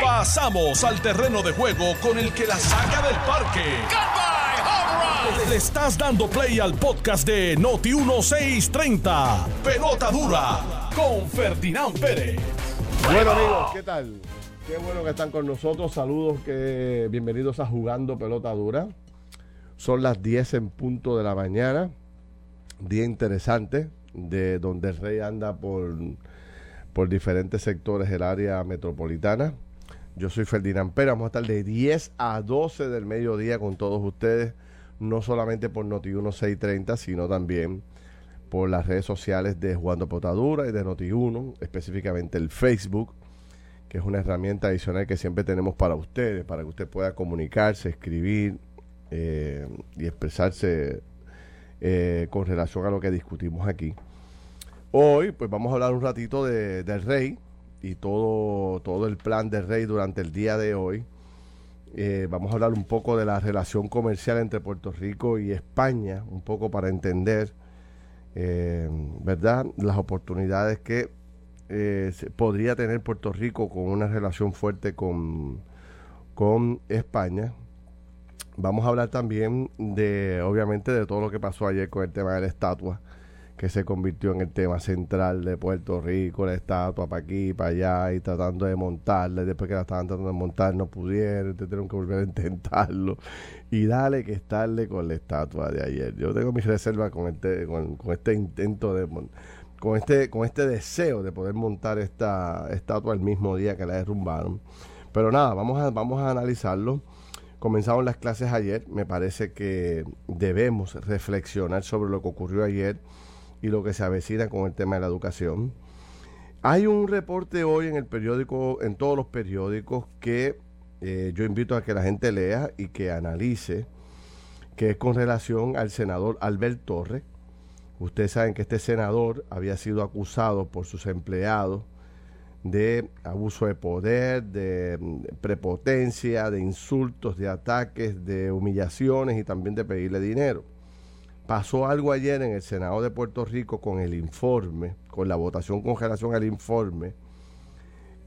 Pasamos al terreno de juego con el que la saca del parque. Le estás dando play al podcast de Noti 1630. Pelota dura con Ferdinand Pérez. Bueno amigos, ¿qué tal? Qué bueno que están con nosotros. Saludos, que bienvenidos a Jugando Pelota Dura. Son las 10 en punto de la mañana. Día interesante de donde el rey anda por, por diferentes sectores del área metropolitana. Yo soy Ferdinand Pérez. Vamos a estar de 10 a 12 del mediodía con todos ustedes. No solamente por Noti 1630, sino también por las redes sociales de Jugando Potadura y de Noti1, específicamente el Facebook, que es una herramienta adicional que siempre tenemos para ustedes, para que usted pueda comunicarse, escribir eh, y expresarse eh, con relación a lo que discutimos aquí. Hoy, pues vamos a hablar un ratito de, del rey y todo, todo el plan del rey durante el día de hoy. Eh, vamos a hablar un poco de la relación comercial entre Puerto Rico y España, un poco para entender, eh, ¿verdad?, las oportunidades que eh, podría tener Puerto Rico con una relación fuerte con, con España. Vamos a hablar también de, obviamente, de todo lo que pasó ayer con el tema de la estatua que se convirtió en el tema central de Puerto Rico, la estatua para aquí, para allá, y tratando de montarla, y después que la estaban tratando de montar no pudieron, tuvieron que volver a intentarlo, y dale que estarle con la estatua de ayer. Yo tengo mis reservas con este, con, este intento de con este, con este deseo de poder montar esta estatua el mismo día que la derrumbaron. Pero nada, vamos a, vamos a analizarlo. Comenzamos las clases ayer. Me parece que debemos reflexionar sobre lo que ocurrió ayer y lo que se avecina con el tema de la educación. Hay un reporte hoy en el periódico, en todos los periódicos, que eh, yo invito a que la gente lea y que analice, que es con relación al senador Albert Torres. Ustedes saben que este senador había sido acusado por sus empleados de abuso de poder, de mm, prepotencia, de insultos, de ataques, de humillaciones y también de pedirle dinero. Pasó algo ayer en el Senado de Puerto Rico con el informe, con la votación con relación al informe,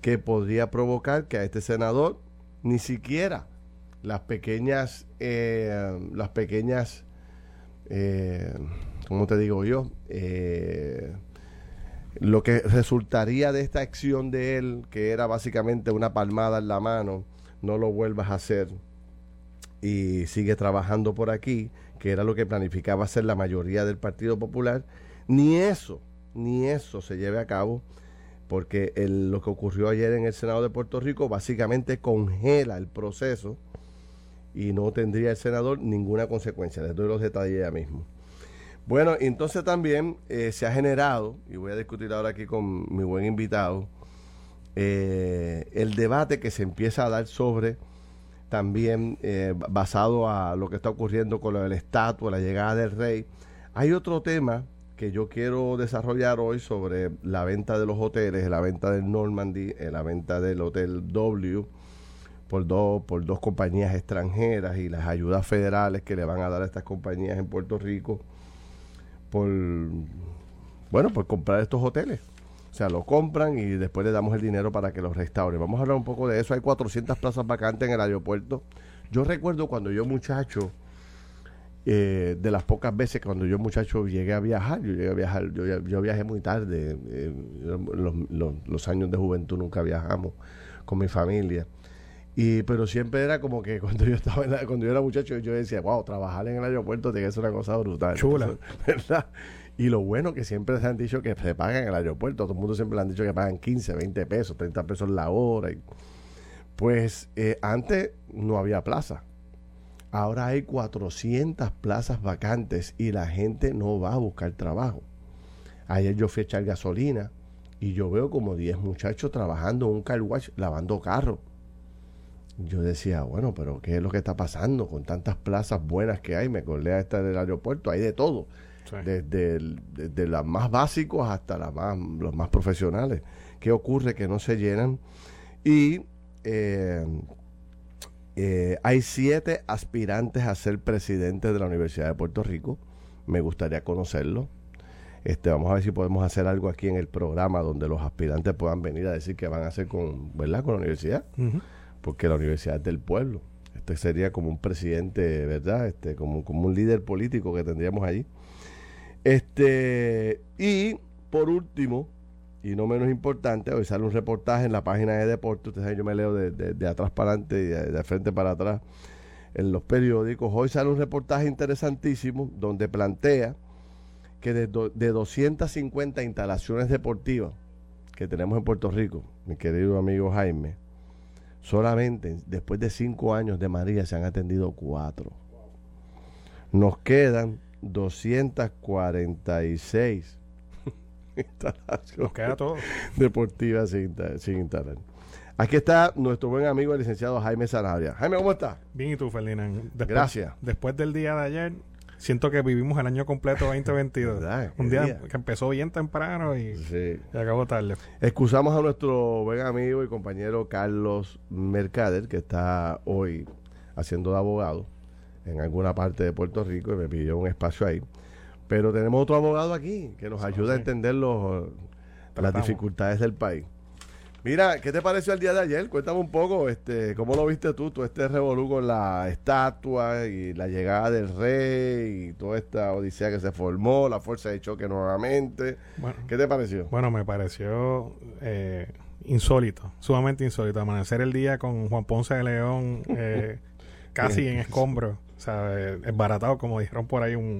que podría provocar que a este senador ni siquiera las pequeñas, eh, las pequeñas, eh, ¿cómo te digo yo? Eh, lo que resultaría de esta acción de él, que era básicamente una palmada en la mano, no lo vuelvas a hacer y sigue trabajando por aquí, que era lo que planificaba hacer la mayoría del Partido Popular, ni eso, ni eso se lleve a cabo, porque lo que ocurrió ayer en el Senado de Puerto Rico básicamente congela el proceso y no tendría el senador ninguna consecuencia. Les doy los detalles ya mismo. Bueno, entonces también eh, se ha generado, y voy a discutir ahora aquí con mi buen invitado, eh, el debate que se empieza a dar sobre también eh, basado a lo que está ocurriendo con lo de la estatua, la llegada del rey. Hay otro tema que yo quiero desarrollar hoy sobre la venta de los hoteles, la venta del Normandy, eh, la venta del Hotel W por dos, por dos compañías extranjeras y las ayudas federales que le van a dar a estas compañías en Puerto Rico por, bueno, por comprar estos hoteles. O sea, lo compran y después le damos el dinero para que los restauren. Vamos a hablar un poco de eso. Hay 400 plazas vacantes en el aeropuerto. Yo recuerdo cuando yo muchacho, eh, de las pocas veces cuando yo muchacho llegué a viajar, yo llegué a viajar, yo, viajé muy tarde, eh, los, años de juventud nunca viajamos con mi familia. Y, pero siempre era como que cuando yo estaba cuando yo era muchacho, yo decía, wow, trabajar en el aeropuerto tiene que ser una cosa brutal. Chula. ¿Verdad? Y lo bueno que siempre se han dicho que se pagan en el aeropuerto, todo el mundo siempre le han dicho que pagan 15, 20 pesos, 30 pesos la hora. pues eh, antes no había plaza. Ahora hay 400 plazas vacantes y la gente no va a buscar trabajo. Ayer yo fui a echar gasolina y yo veo como 10 muchachos trabajando en un car wash lavando carro. Yo decía, bueno, pero ¿qué es lo que está pasando con tantas plazas buenas que hay? Me acordé a esta del aeropuerto, hay de todo desde, las más básicos hasta las más, los más profesionales. ¿Qué ocurre? Que no se llenan. Y eh, eh, hay siete aspirantes a ser presidente de la Universidad de Puerto Rico. Me gustaría conocerlo. Este, vamos a ver si podemos hacer algo aquí en el programa donde los aspirantes puedan venir a decir que van a hacer con, ¿verdad? Con la universidad, porque la universidad es del pueblo. Este sería como un presidente, ¿verdad? Este, como, como un líder político que tendríamos allí. Este, y por último, y no menos importante, hoy sale un reportaje en la página de deporte. Ustedes saben, yo me leo de, atrás para adelante y de, de, frente para atrás en los periódicos. Hoy sale un reportaje interesantísimo donde plantea que de, de 250 instalaciones deportivas que tenemos en Puerto Rico, mi querido amigo Jaime, solamente después de cinco años de María se han atendido cuatro. Nos quedan 246 instalaciones Nos queda todo. deportivas sin, sin instalar. Aquí está nuestro buen amigo el licenciado Jaime Sanabria. Jaime, ¿cómo estás? Bien, ¿y tú, Ferdinand? Gracias. Después del día de ayer, siento que vivimos el año completo 2022. Un día, que empezó bien temprano y, acabó tarde. Excusamos a nuestro buen amigo y compañero Carlos Mercader, que está hoy haciendo de abogado en alguna parte de Puerto Rico y me pidió un espacio ahí. Pero tenemos otro abogado aquí que nos ayuda a entender los, las dificultades del país. Mira, ¿qué te pareció el día de ayer? Cuéntame un poco, este, ¿cómo lo viste tú? Todo este revolú con la estatua y la llegada del rey y toda esta odisea que se formó, la fuerza de choque nuevamente. ¿Qué te pareció? Bueno, me pareció eh, insólito, sumamente insólito. Amanecer el día con Juan Ponce de León eh, casi en escombro. Sea, baratado, como dijeron por ahí, un,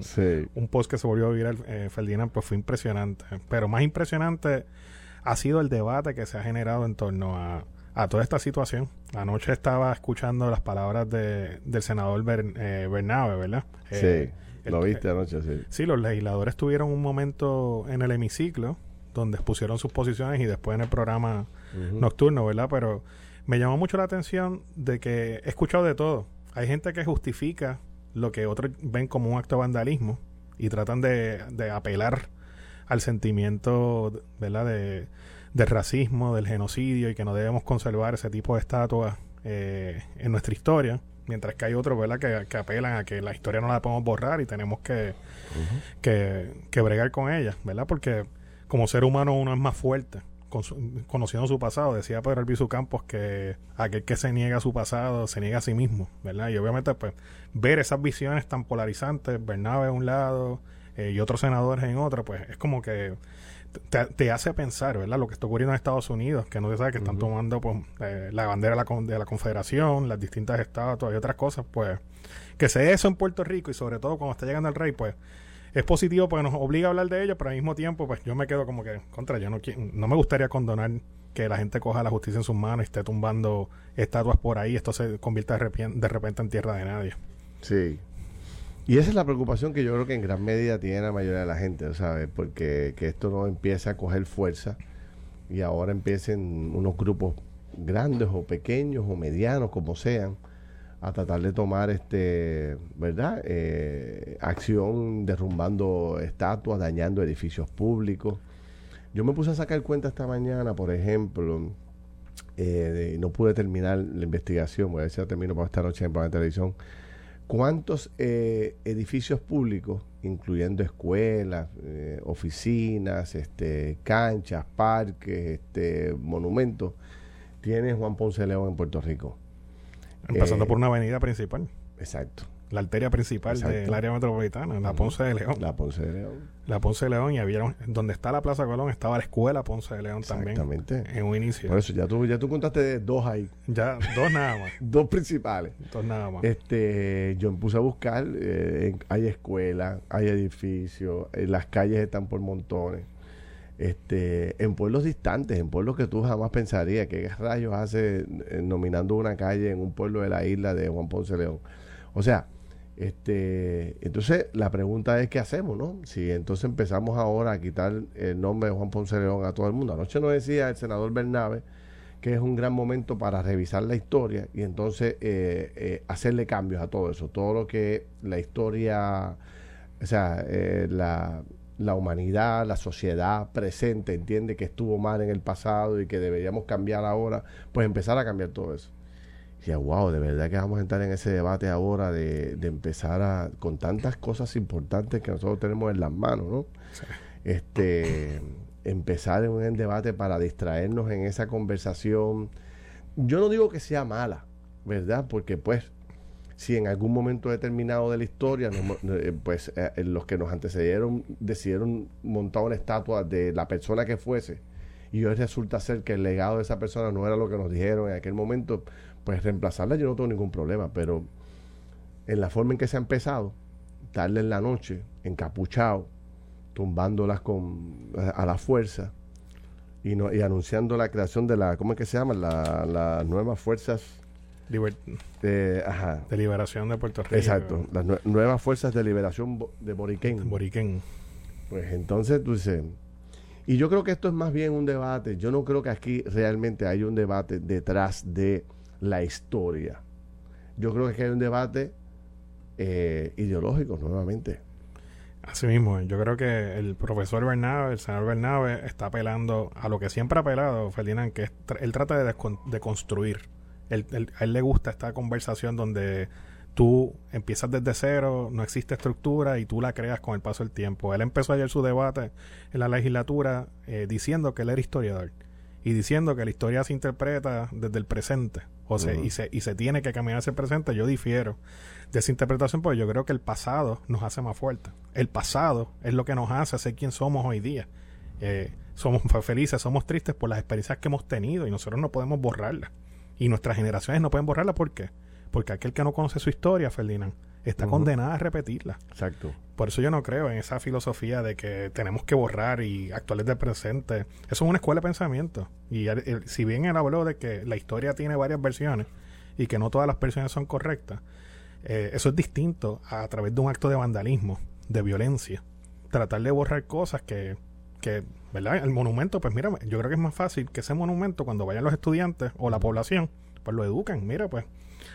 un post que se volvió a viral, eh, Ferdinand, pues fue impresionante. Pero más impresionante ha sido el debate que se ha generado en torno a, toda esta situación. Anoche estaba escuchando las palabras de, del senador eh, Bernabe, ¿verdad? Sí, eh, lo viste anoche, sí. Sí, los legisladores tuvieron un momento en el hemiciclo donde expusieron sus posiciones y después en el programa nocturno, ¿verdad? Pero me llamó mucho la atención de que he escuchado de todo. Hay gente que justifica lo que otros ven como un acto de vandalismo y tratan de, de apelar al sentimiento ¿verdad? De, del racismo, del genocidio y que no debemos conservar ese tipo de estatuas eh, en nuestra historia, mientras que hay otros ¿verdad? Que, apelan a que la historia no la podemos borrar y tenemos que, que, bregar con ella, ¿verdad? Porque como ser humano uno es más fuerte. Conociendo su pasado, decía Pedro Albizu Campos que aquel que se niega a su pasado se niega a sí mismo, ¿verdad? Y obviamente, pues, ver esas visiones tan polarizantes, Bernabe a un lado, eh, y otros senadores en otra, pues es como que te, hace pensar, ¿verdad? Lo que está ocurriendo en Estados Unidos, que no se sabe que están tomando pues, eh, la bandera de la, de la Confederación, las distintas estatuas y otras cosas, pues que se eso en Puerto Rico y sobre todo cuando está llegando el rey, pues es positivo porque nos obliga a hablar de ello, pero al mismo tiempo, pues yo me quedo como que contra, yo no, no me gustaría condonar que la gente coja la justicia en sus manos y esté tumbando estatuas por ahí, esto se convierta de repente en tierra de nadie. Sí, y esa es la preocupación que yo creo que en gran medida tiene la mayoría de la gente, ¿sabes? Porque que esto no empiece a coger fuerza y ahora empiecen unos grupos grandes o pequeños o medianos, como sean, a tratar de tomar, este, ¿verdad? Eh, acción derrumbando estatuas, dañando edificios públicos. Yo me puse a sacar cuenta esta mañana, por ejemplo, eh, no pude terminar la investigación, voy a ver si la termino para esta noche en la televisión ¿Cuántos eh, edificios públicos, incluyendo escuelas, eh, oficinas, este, canchas, parques, este, monumentos, tiene Juan Ponce León en Puerto Rico? Empezando eh, por una avenida principal. Exacto la arteria principal del área metropolitana, la Ponce de León. La Ponce de León. La Ponce de León y había donde está la Plaza Colón estaba la escuela Ponce de León también. Exactamente. En un inicio. Por eso ya tú ya tú contaste dos ahí. Ya dos nada más. dos principales. Dos nada más. Este, yo me puse a buscar eh, hay escuelas, hay edificios, eh, las calles están por montones. Este, en pueblos distantes, en pueblos que tú jamás pensarías que rayos hace eh, nominando una calle en un pueblo de la isla de Juan Ponce León. O sea, este, entonces la pregunta es qué hacemos, ¿no? Si entonces empezamos ahora a quitar el nombre de Juan Ponce León a todo el mundo. Anoche nos decía el senador Bernabe que es un gran momento para revisar la historia y entonces eh, eh, hacerle cambios a todo eso, todo lo que la historia, o sea, eh, la, la humanidad, la sociedad presente entiende que estuvo mal en el pasado y que deberíamos cambiar ahora, pues empezar a cambiar todo eso decía, wow, de verdad que vamos a entrar en ese debate ahora de, empezar a, con tantas cosas importantes que nosotros tenemos en las manos, ¿no? este, empezar en un debate para distraernos en esa conversación. Yo no digo que sea mala, ¿verdad? Porque pues si en algún momento determinado de la historia, eh, pues eh, los que nos antecedieron decidieron montar una estatua de la persona que fuese, y hoy resulta ser que el legado de esa persona no era lo que nos dijeron en aquel momento, pues reemplazarla yo no tengo ningún problema, pero en la forma en que se ha empezado, tarde en la noche, encapuchado, tumbándolas con, a, la fuerza y, no, y anunciando la creación de la, ¿cómo es que se llama? Las nuevas fuerzas de, liberación de Puerto Rico. Exacto, las nuevas fuerzas de liberación de Boriquén. Boriquén. Pues entonces tú dices, y yo creo que esto es más bien un debate, yo no creo que aquí realmente hay un debate detrás de la historia. Yo creo que hay un debate eh, ideológico nuevamente. Así mismo, yo creo que el profesor Bernabe, el senador Bernabe, está apelando a lo que siempre ha apelado Ferdinand, que él trata de, de construir a él le gusta esta conversación donde tú empiezas desde cero, no existe estructura y tú la creas con el paso del tiempo. Él empezó ayer su debate en la legislatura eh, diciendo que él era historiador y diciendo que la historia se interpreta desde el presente o sea, y, se, y se tiene que caminar hacia el presente. Yo difiero de esa interpretación porque yo creo que el pasado nos hace más fuertes. El pasado es lo que nos hace ser quien somos hoy día. Eh, somos felices, somos tristes por las experiencias que hemos tenido y nosotros no podemos borrarlas. Y nuestras generaciones no pueden borrarla. ¿Por qué? Porque aquel que no conoce su historia, Ferdinand, está condenada a repetirla. Exacto. Por eso yo no creo en esa filosofía de que tenemos que borrar y actuar desde el presente. Eso es una escuela de pensamiento. Y si bien él habló de que la historia tiene varias versiones y que no todas las versiones son correctas, eh, eso es distinto a, través de un acto de vandalismo, de violencia. Tratar de borrar cosas que, que ¿verdad? El monumento, pues mira, yo creo que es más fácil que ese monumento, cuando vayan los estudiantes o la población, pues lo educan. Mira, pues,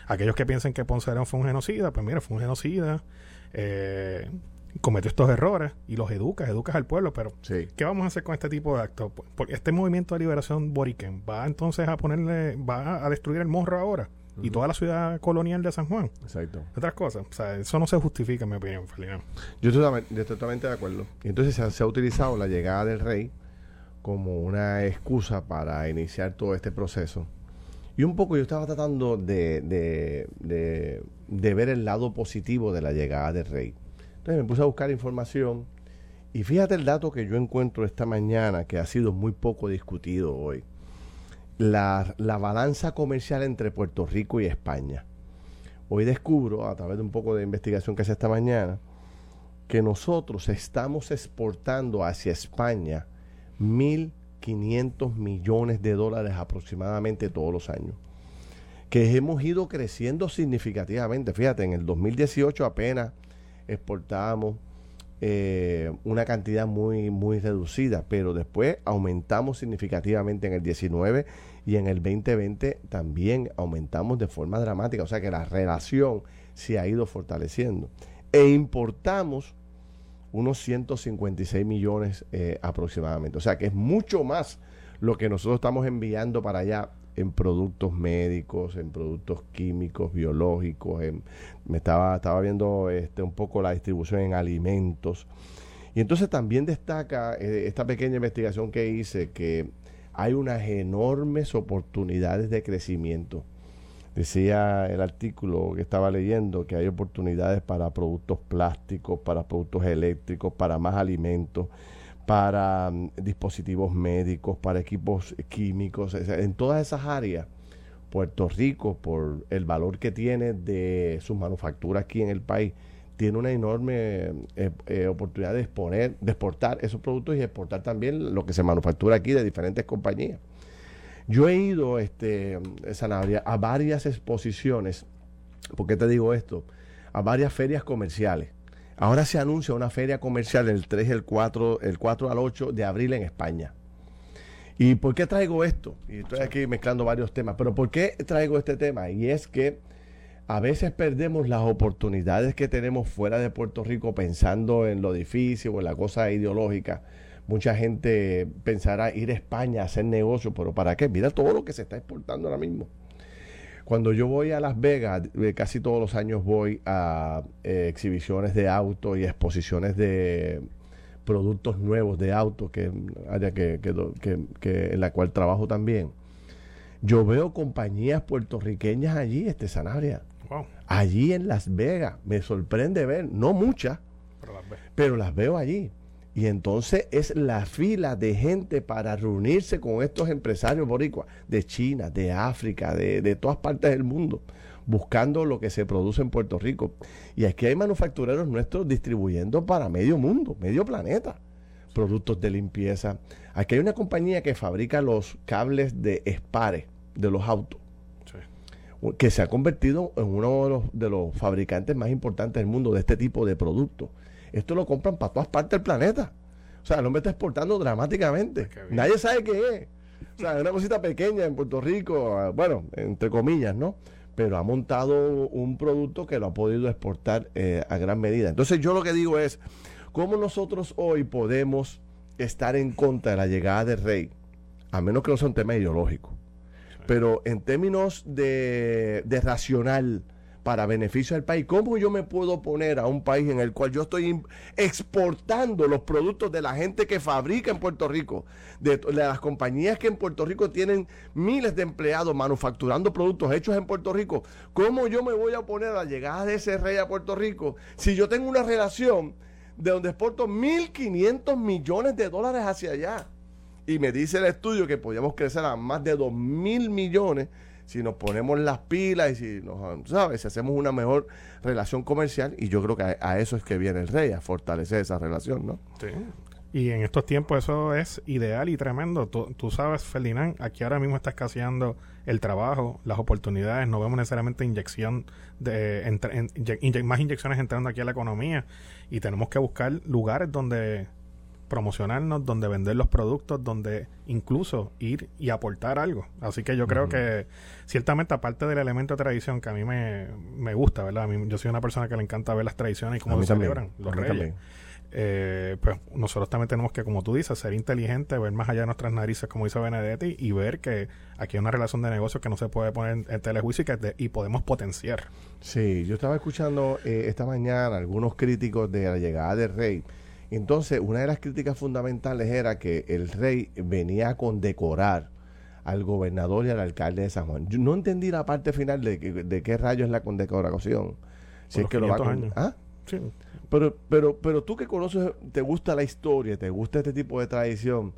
aquellos que piensen que Ponce fue un genocida, pues mira, fue un genocida, eh, cometió estos errores y los educas, educas al pueblo, pero ¿qué vamos a hacer con este tipo de actos? Porque este movimiento de liberación boriquen va entonces a ponerle, va a destruir el morro ahora y toda la ciudad colonial de San Juan. Exacto. Otras cosas. O sea, eso no se justifica, en mi opinión, Yo estoy, totalmente de acuerdo. Y entonces se ha, utilizado la llegada del rey como una excusa para iniciar todo este proceso. Y un poco yo estaba tratando de, de, de, de, ver el lado positivo de la llegada del rey. Entonces me puse a buscar información y fíjate el dato que yo encuentro esta mañana que ha sido muy poco discutido hoy la, balanza comercial entre Puerto Rico y España. Hoy descubro, a través de un poco de investigación que hice esta mañana, que nosotros estamos exportando hacia España 1.500 millones de dólares aproximadamente todos los años. Que hemos ido creciendo significativamente. Fíjate, en el 2018 apenas exportábamos eh, una cantidad muy, muy reducida, pero después aumentamos significativamente en el 19 y en el 2020 también aumentamos de forma dramática, o sea que la relación se ha ido fortaleciendo. E importamos unos 156 millones eh, aproximadamente, o sea que es mucho más lo que nosotros estamos enviando para allá en productos médicos, en productos químicos, biológicos, me estaba, estaba viendo este, un poco la distribución en alimentos. Y entonces también destaca eh, esta pequeña investigación que hice que hay unas enormes oportunidades de crecimiento. Decía el artículo que estaba leyendo que hay oportunidades para productos plásticos, para productos eléctricos, para más alimentos para mm, dispositivos médicos, para equipos químicos, en todas esas áreas. Puerto Rico, por el valor que tiene de sus manufacturas aquí en el país, tiene una enorme eh, eh, oportunidad de exponer, de exportar esos productos y exportar también lo que se manufactura aquí de diferentes compañías. Yo he ido, este, Sanabria, a varias exposiciones, ¿por qué te digo esto? A varias ferias comerciales Ahora se anuncia una feria comercial el 3, el 4, el 4 al 8 de abril en España. ¿Y por qué traigo esto? Y estoy aquí mezclando varios temas, pero ¿por qué traigo este tema? Y es que a veces perdemos las oportunidades que tenemos fuera de Puerto Rico pensando en lo difícil o en la cosa ideológica. Mucha gente pensará ir a España a hacer negocio, pero ¿para qué? Mira todo lo que se está exportando ahora mismo. Cuando yo voy a Las Vegas, eh, casi todos los años voy a eh, exhibiciones de auto y exposiciones de productos nuevos de autos, que área en la cual trabajo también. Yo veo compañías puertorriqueñas allí, este Sanabria. Allí en Las Vegas. Me sorprende ver, no muchas, pero las veo allí. Y entonces es la fila de gente para reunirse con estos empresarios boricuas de China, de África, de, de, todas partes del mundo, buscando lo que se produce en Puerto Rico. Y aquí hay manufactureros nuestros distribuyendo para medio mundo, medio planeta, productos de limpieza. Aquí hay una compañía que fabrica los cables de espare de los autos, que se ha convertido en uno de los, de los fabricantes más importantes del mundo de este tipo de productos esto lo compran para todas partes del planeta. O sea, el hombre está exportando dramáticamente. Nadie sabe qué es. O sea, es una cosita pequeña en Puerto Rico, ah, bueno, entre comillas, ¿no? Pero ha montado un producto que lo ha podido exportar eh, a gran medida. Entonces yo lo que digo es, ¿cómo nosotros hoy podemos estar en contra de la llegada del rey? A menos que no sea un tema ideológico. Pero en términos de, de racional, para beneficio del país. ¿Cómo yo me puedo poner a un país en el cual yo estoy exportando los productos de la gente que fabrica en Puerto Rico, de, las compañías que en Puerto Rico tienen miles de empleados manufacturando productos hechos en Puerto Rico? ¿Cómo yo me voy a poner a la llegada de ese rey a Puerto Rico si yo tengo una relación de donde exporto 1.500 millones de dólares hacia allá? Y me dice el estudio que podríamos crecer a más de 2.000 millones si nos ponemos las pilas y si nos, ¿sabes? Si hacemos una mejor relación comercial y yo creo que a, eso es que viene el rey, a fortalecer esa relación, ¿no? Sí. Y en estos tiempos eso es ideal y tremendo. Tú, sabes, Ferdinand, aquí ahora mismo está escaseando el trabajo, las oportunidades, no vemos necesariamente inyección de más inyecciones entrando aquí a la economía y tenemos que buscar lugares donde promocionarnos, donde vender los productos, donde incluso ir y aportar algo. Así que yo creo que ciertamente aparte del elemento de tradición que a mí me, me gusta, ¿verdad? yo soy una persona que le encanta ver las tradiciones y cómo se celebran los reyes. Eh, pues nosotros también tenemos que, como tú dices, ser inteligentes, ver más allá de nuestras narices, como dice Benedetti, y ver que aquí hay una relación de negocio que no se puede poner en, telejuicio y, que y podemos potenciar. Sí, yo estaba escuchando eh, esta mañana algunos críticos de la llegada del rey entonces, una de las críticas fundamentales era que el rey venía a condecorar al gobernador y al alcalde de San Juan. Yo no entendí la parte final de, de qué rayo es la condecoración. Si es que lo va a ¿Ah? Sí. Pero, pero, pero tú que conoces, te gusta la historia, te gusta este tipo de tradición.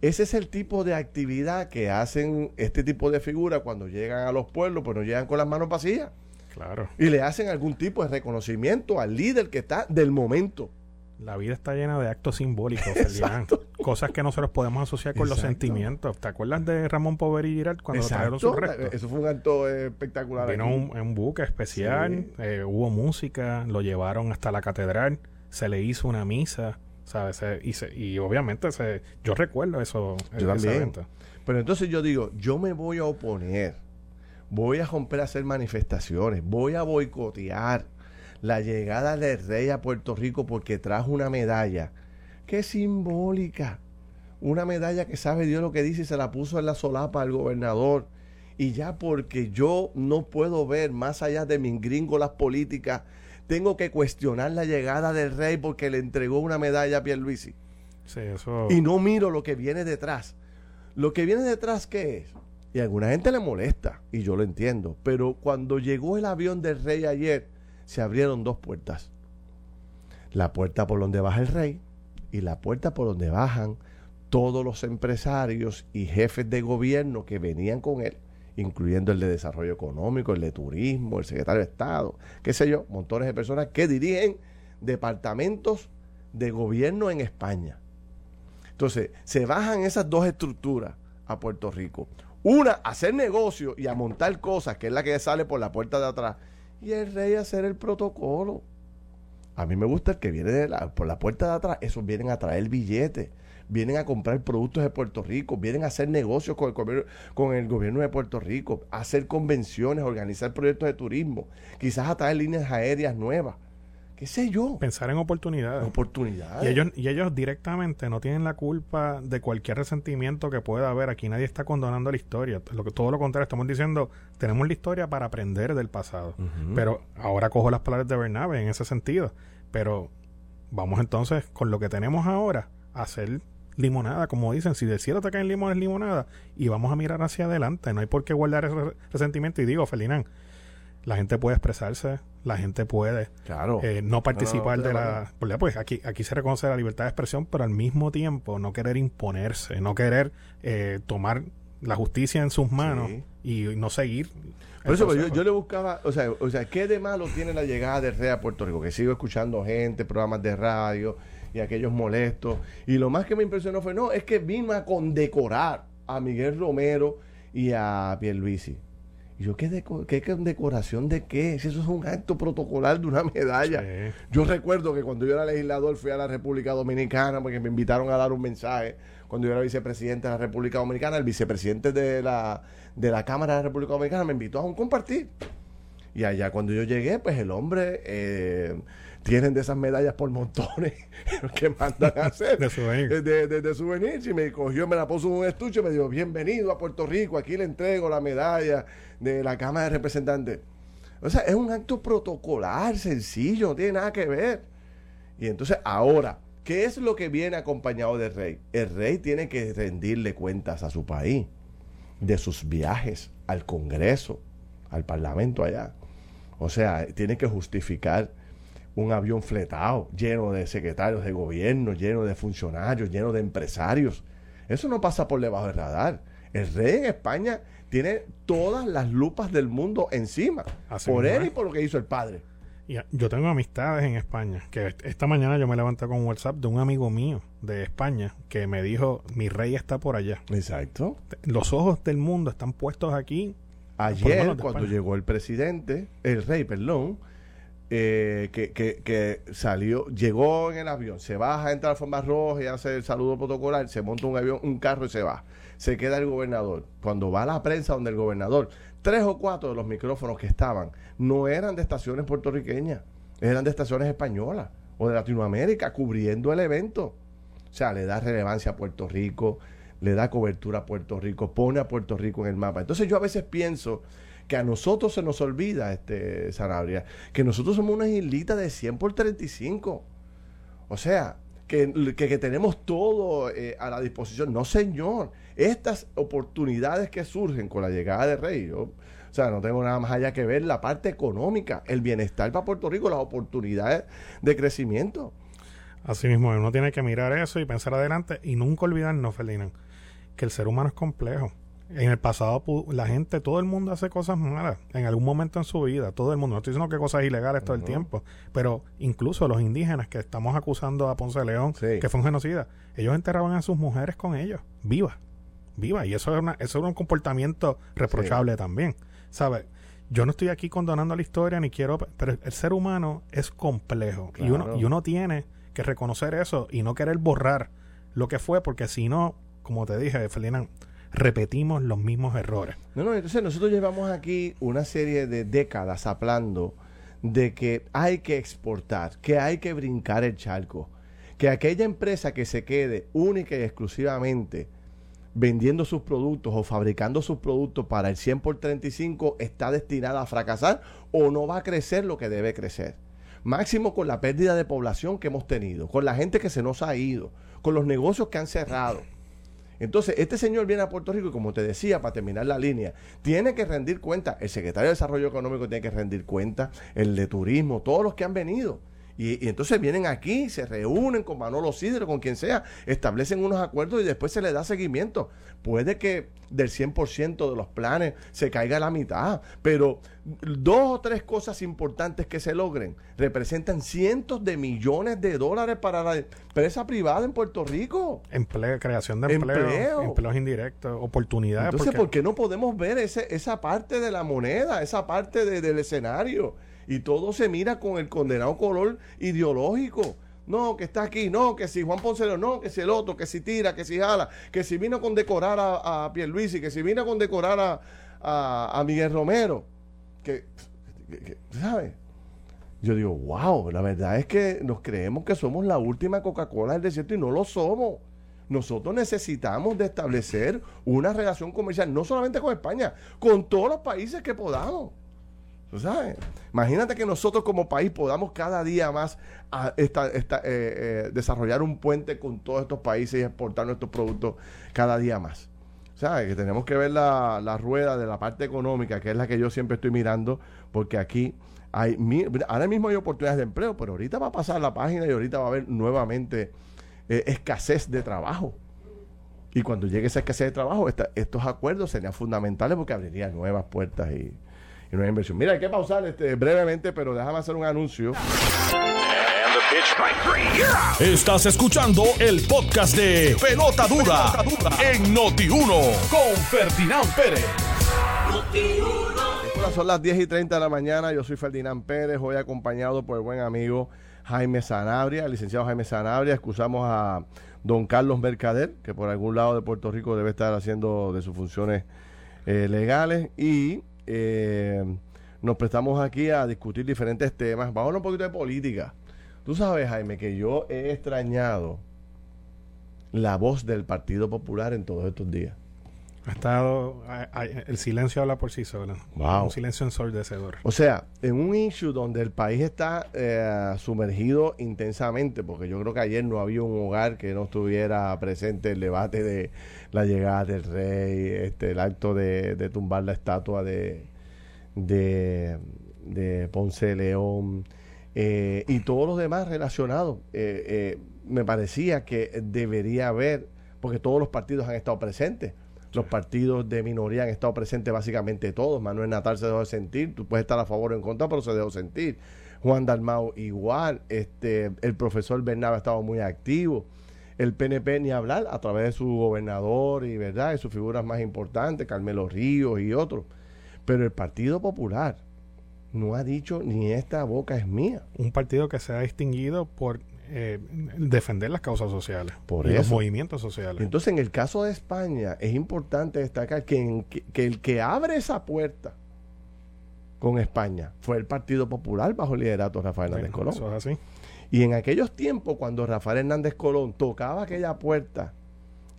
Ese es el tipo de actividad que hacen este tipo de figuras cuando llegan a los pueblos, pues no llegan con las manos vacías. Claro. Y le hacen algún tipo de reconocimiento al líder que está del momento. La vida está llena de actos simbólicos, Cosas que nosotros podemos asociar con los sentimientos. ¿Te acuerdas de Ramón Poveri y Girard cuando trajeron su resto? Eso fue un acto espectacular. Vino un, un, buque especial, eh, hubo música, lo llevaron hasta la catedral, se le hizo una misa, ¿sabes? y, y obviamente se, yo recuerdo eso. Yo también. Pero entonces yo digo, yo me voy a oponer, voy a romper a hacer manifestaciones, voy a boicotear la llegada del rey a Puerto Rico porque trajo una medalla. ¡Qué simbólica! Una medalla que sabe Dios lo que dice y se la puso en la solapa al gobernador. Y ya porque yo no puedo ver más allá de mis gringolas políticas, tengo que cuestionar la llegada del rey porque le entregó una medalla a Pierluisi. Sí, eso... Y no miro lo que viene detrás. Lo que viene detrás, ¿qué es? Y a alguna gente le molesta, y yo lo entiendo. Pero cuando llegó el avión del rey ayer, se abrieron dos puertas. La puerta por donde baja el rey y la puerta por donde bajan todos los empresarios y jefes de gobierno que venían con él, incluyendo el de desarrollo económico, el de turismo, el secretario de Estado, qué sé yo, montones de personas que dirigen departamentos de gobierno en España. Entonces, se bajan esas dos estructuras a Puerto Rico. Una, hacer negocio y a montar cosas, que es la que sale por la puerta de atrás, y el rey hacer el protocolo. A mí me gusta el que viene por la puerta de atrás, esos vienen a traer billetes, vienen a comprar productos de Puerto Rico, vienen a hacer negocios con el, con el gobierno de Puerto Rico, hacer convenciones, organizar proyectos de turismo, quizás a traer líneas aéreas nuevas qué sé yo. Pensar en oportunidades. Oportunidades. Y ellos, y ellos directamente no tienen la culpa de cualquier resentimiento que pueda haber. Aquí nadie está condonando la historia. Lo que, todo lo contrario, estamos diciendo, tenemos la historia para aprender del pasado. Pero ahora cojo las palabras de Bernabe en ese sentido. Pero vamos entonces con lo que tenemos ahora a hacer limonada, como dicen, si del cielo te caen limones, limonada, y vamos a mirar hacia adelante, no hay por qué guardar ese resentimiento. Y digo, Felinán, la gente puede expresarse, la gente puede claro. eh, no participar de la... Pues aquí, aquí se reconoce la libertad de expresión, pero al mismo tiempo no querer imponerse, no querer eh, tomar la justicia en sus manos y no seguir. Por eso yo, yo, le buscaba, o sea, o sea, ¿qué de malo tiene la llegada de Rey a Puerto Rico? Que sigo escuchando gente, programas de radio y aquellos molestos. Y lo más que me impresionó fue, no, es que vino a condecorar a Miguel Romero y a Pierluisi. Y yo, ¿qué, decoración de qué? Si eso es un acto protocolar de una medalla. Yo recuerdo que cuando yo era legislador fui a la República Dominicana porque me invitaron a dar un mensaje. Cuando yo era vicepresidente de la República Dominicana, el vicepresidente de la, de la Cámara de la República Dominicana me invitó a un compartir. Y allá cuando yo llegué, pues el hombre... Eh, tienen de esas medallas por montones que mandan a hacer. de souvenir. De, de, souvenir. Y me cogió, me la puso en un estuche y me dijo, bienvenido a Puerto Rico, aquí le entrego la medalla de la Cámara de Representantes. O sea, es un acto protocolar, sencillo, no tiene nada que ver. Y entonces ahora, ¿qué es lo que viene acompañado del rey? El rey tiene que rendirle cuentas a su país de sus viajes al Congreso, al Parlamento allá. O sea, tiene que justificar un avión fletado, lleno de secretarios de gobierno, lleno de funcionarios, lleno de empresarios. Eso no pasa por debajo del radar. El rey en España tiene todas las lupas del mundo encima. por él y por lo que hizo el padre. yo tengo amistades en España, que esta mañana yo me levanté con un WhatsApp de un amigo mío de España que me dijo, mi rey está por allá. Exacto. Los ojos del mundo están puestos aquí. Ayer, cuando llegó el presidente, el rey, perdón, eh, que, que, salió, llegó en el avión, se baja, entra a la forma roja y hace el saludo protocolar, se monta un avión, un carro y se va. Se queda el gobernador. Cuando va a la prensa donde el gobernador, tres o cuatro de los micrófonos que estaban no eran de estaciones puertorriqueñas, eran de estaciones españolas o de Latinoamérica, cubriendo el evento. O sea, le da relevancia a Puerto Rico, le da cobertura a Puerto Rico, pone a Puerto Rico en el mapa. Entonces yo a veces pienso que a nosotros se nos olvida, este Sanabria, que nosotros somos una islita de 100 por 35. O sea, que, tenemos todo eh, a la disposición. No, señor. Estas oportunidades que surgen con la llegada de Rey, o sea, no tengo nada más allá que ver la parte económica, el bienestar para Puerto Rico, las oportunidades de crecimiento. Así mismo, uno tiene que mirar eso y pensar adelante y nunca olvidarnos, Ferdinand, que el ser humano es complejo en el pasado la gente, todo el mundo hace cosas malas en algún momento en su vida, todo el mundo. No estoy diciendo que cosas ilegales todo el tiempo, pero incluso los indígenas que estamos acusando a Ponce de León, que fue un genocida, ellos enterraban a sus mujeres con ellos, vivas, vivas. Y eso es, una, eso un comportamiento reprochable también, ¿sabes? Yo no estoy aquí condonando la historia ni quiero, pero el ser humano es complejo y, uno, y uno tiene que reconocer eso y no querer borrar lo que fue, porque si no, como te dije, Felina, repetimos los mismos errores. No, no, entonces nosotros llevamos aquí una serie de décadas hablando de que hay que exportar, que hay que brincar el charco, que aquella empresa que se quede única y exclusivamente vendiendo sus productos o fabricando sus productos para el 100 por 35 está destinada a fracasar o no va a crecer lo que debe crecer. Máximo con la pérdida de población que hemos tenido, con la gente que se nos ha ido, con los negocios que han cerrado. Entonces, este señor viene a Puerto Rico y como te decía, para terminar la línea, tiene que rendir cuenta, el secretario de Desarrollo Económico tiene que rendir cuenta, el de Turismo, todos los que han venido. Y, entonces vienen aquí, se reúnen con Manolo Sidre, con quien sea, establecen unos acuerdos y después se le da seguimiento. Puede que del 100% de los planes se caiga la mitad, pero dos o tres cosas importantes que se logren representan cientos de millones de dólares para la empresa privada en Puerto Rico. Empleo, creación de empleo, empleos indirectos, oportunidades. Entonces, ¿por qué no podemos ver ese, esa parte de la moneda, esa parte del escenario? Y todo se mira con el condenado color ideológico. No, que está aquí, no, que si Juan Ponce no, que si el otro, que si tira, que si jala, que si vino a condecorar a, a Pierluisi, que si vino a condecorar a, a, Miguel Romero. Que, ¿sabes? Yo digo, wow, la verdad es que nos creemos que somos la última Coca-Cola del desierto y no lo somos. Nosotros necesitamos establecer una relación comercial, no solamente con España, con todos los países que podamos. Sabes? Imagínate que nosotros como país podamos cada día más esta, esta, eh, eh, desarrollar un puente con todos estos países y exportar nuestros productos cada día más. ¿Sabes? Que tenemos que ver la, rueda de la parte económica, que es la que yo siempre estoy mirando, porque aquí hay, ahora mismo hay oportunidades de empleo, pero ahorita va a pasar la página y ahorita va a haber nuevamente eh, escasez de trabajo. Y cuando llegue esa escasez de trabajo, estos acuerdos serían fundamentales porque abrirían nuevas puertas y, inversión. Mira, hay que pausar este, brevemente, pero déjame hacer un anuncio. Estás escuchando el podcast de Pelota Dura, en Noti1 con Ferdinand Pérez. Son las 10 y 30 de la mañana. Yo soy Ferdinand Pérez, hoy acompañado por el buen amigo Jaime Sanabria, el licenciado Jaime Sanabria. Excusamos a don Carlos Mercader, que por algún lado de Puerto Rico debe estar haciendo de sus funciones eh, legales. Y eh, nos prestamos aquí a discutir diferentes temas. Vamos a hablar un poquito de política. Tú sabes, Jaime, que yo he extrañado la voz del Partido Popular en todos estos días. Ha estado. el silencio habla por sí solo. Un silencio ensordecedor. O sea, en un issue donde el país está eh, sumergido intensamente, porque yo creo que ayer no había un hogar que no estuviera presente el debate de la llegada del rey, este, el acto de, tumbar la estatua de, de, Ponce de León eh, y todos los demás relacionados. Eh, me parecía que debería haber, porque todos los partidos han estado presentes los partidos de minoría han estado presentes básicamente todos. Manuel Natal se dejó de sentir. Tú puedes estar a favor o en contra, pero se dejó sentir. Juan Dalmau igual. Este, el profesor Bernabé ha estado muy activo. El PNP ni hablar a través de su gobernador y verdad, de sus figuras más importantes, Carmelo Ríos y otros. Pero el Partido Popular no ha dicho ni esta boca es mía. Un partido que se ha distinguido por eh, defender las causas sociales Por y los movimientos sociales. Entonces, en el caso de España, es importante destacar que, el que abre esa puerta con España fue el Partido Popular bajo el liderato de Rafael Hernández Colón. Eso es así. Y en aquellos tiempos, cuando Rafael Hernández Colón tocaba aquella puerta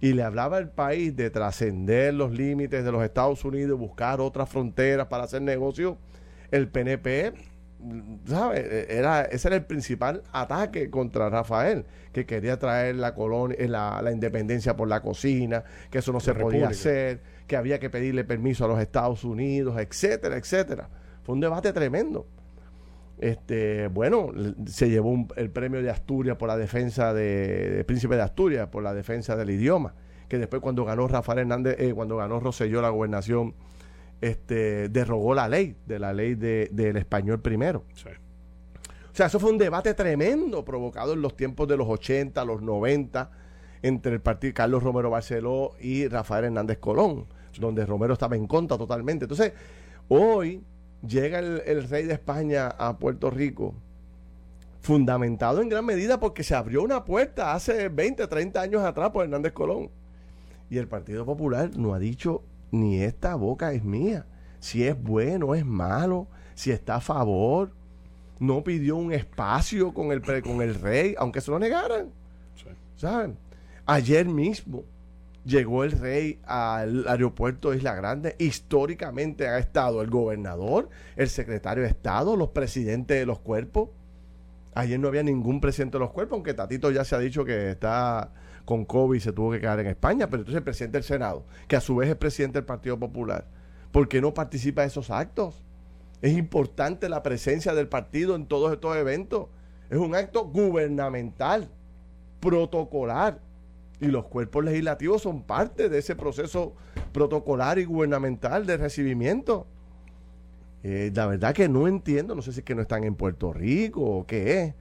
y le hablaba al país de trascender los límites de los Estados Unidos, buscar otras fronteras para hacer negocio, el PNP ¿sabes? E, era, ese era el principal ataque contra Rafael, que quería traer la colonia, eh, la, la independencia por la cocina, que eso no se podía hacer, que había que pedirle permiso a los Estados Unidos, etcétera, etcétera. Fue un debate tremendo. Este, bueno, se llevó el premio de Asturias por la defensa de, Príncipe de Asturias, por la defensa del idioma, que después cuando ganó Rafael Hernández, eh, cuando ganó Rosselló la gobernación este, derogó la ley, de la ley de, del español primero. O sea, eso fue un debate tremendo provocado en los tiempos de los 80, los 90, entre el partido Carlos Romero Barceló y Rafael Hernández Colón, donde Romero estaba en contra totalmente. Entonces, hoy llega el, el rey de España a Puerto Rico, fundamentado en gran medida porque se abrió una puerta hace 20, 30 años atrás por Hernández Colón. Y el Partido Popular no ha dicho ni esta boca es mía. Si es bueno, es malo, si está a favor. No pidió un espacio con el, con el rey, aunque se lo negaran. ¿Saben? Ayer mismo llegó el rey al aeropuerto de Isla Grande. Históricamente ha estado el gobernador, el secretario de Estado, los presidentes de los cuerpos. Ayer no había ningún presidente de los cuerpos, aunque Tatito ya se ha dicho que está con COVID se tuvo que quedar en España, pero entonces el presidente del Senado, que a su vez es presidente del Partido Popular, ¿por qué no participa de esos actos? Es importante la presencia del partido en todos estos eventos. Es un acto gubernamental, protocolar. Y los cuerpos legislativos son parte de ese proceso protocolar y gubernamental de recibimiento. Eh, la verdad que no entiendo, no sé si es que no están en Puerto Rico o qué es,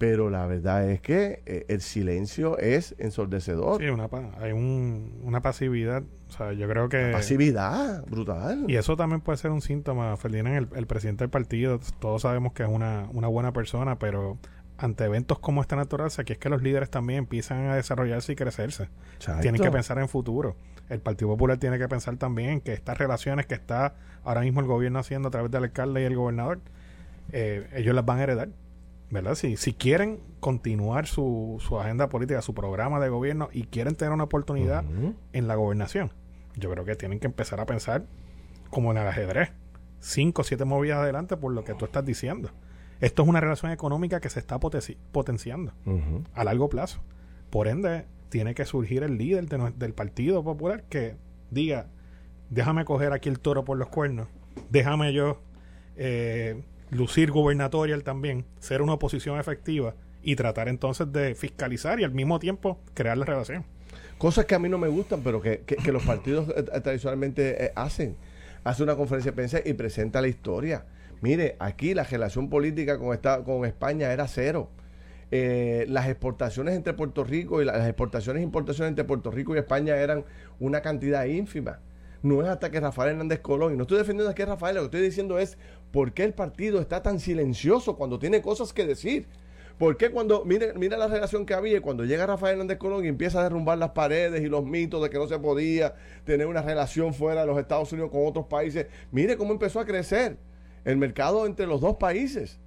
pero la verdad es que eh, el silencio es ensordecedor. Sí, una, hay una pasividad. O sea, yo creo que. pasividad, brutal. Y eso también puede ser un síntoma. Ferdinand, el, el presidente del partido, todos sabemos que es una, una buena persona, pero ante eventos como esta naturaleza, aquí es que los líderes también empiezan a desarrollarse y crecerse. Tienen que pensar en futuro. El Partido Popular tiene que pensar también que estas relaciones que está ahora mismo el gobierno haciendo a través del alcalde y el gobernador, eh, ellos las van a heredar. ¿Verdad? Si, si quieren continuar su, su agenda política, su programa de gobierno y quieren tener una oportunidad en la gobernación, yo creo que tienen que empezar a pensar como en el ajedrez. cinco o siete movidas adelante por lo que tú estás diciendo. Esto es una relación económica que se está potenciando a largo plazo. Por ende, tiene que surgir el líder del Partido Popular que diga, déjame coger aquí el toro por los cuernos, déjame yo eh, lucir gubernatorial también, ser una oposición efectiva y tratar entonces de fiscalizar y al mismo tiempo crear la relación. Cosas que a mí no me gustan, pero que, los partidos eh, eh, tradicionalmente hacen. Hace una conferencia de prensa y presenta la historia. Mire, aquí la relación política con, esta, con España era cero. las exportaciones entre Puerto Rico y las exportaciones e importaciones entre Puerto Rico y España eran una cantidad ínfima no es hasta que Rafael Hernández Colón, y no estoy defendiendo aquí a Rafael, lo que estoy diciendo es por qué el partido está tan silencioso cuando tiene cosas que decir. ¿Por qué cuando, mira, la relación que había, cuando llega Rafael Hernández Colón y empieza a derrumbar las paredes y los mitos de que no se podía tener una relación fuera de los Estados Unidos con otros países, mire cómo empezó a crecer el mercado entre los dos países.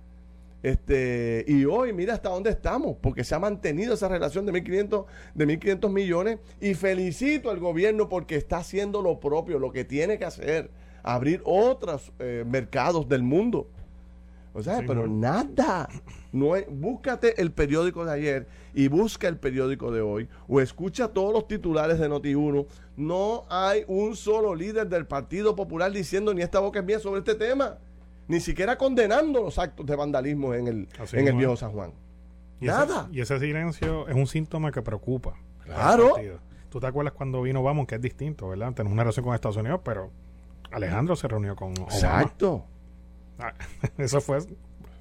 Este, y hoy mira hasta dónde estamos, porque se ha mantenido esa relación de 1.500 de 1500 millones y felicito al gobierno porque está haciendo lo propio, lo que tiene que hacer, abrir otros eh, mercados del mundo. O sea, pero nada. No búscate el periódico de ayer y busca el periódico de hoy o escucha todos los titulares de Noti1. No hay un solo líder del Partido Popular diciendo ni esta boca es mía sobre este tema ni siquiera condenando los actos de vandalismo en el, en el viejo San Juan. Nada. y ese silencio es un síntoma que preocupa. Claro. Tú te acuerdas cuando vino Vamos, que es distinto, ¿verdad? Tenemos una relación con Estados Unidos, pero Alejandro se reunió con Obama. Exacto. Ah, eso fue.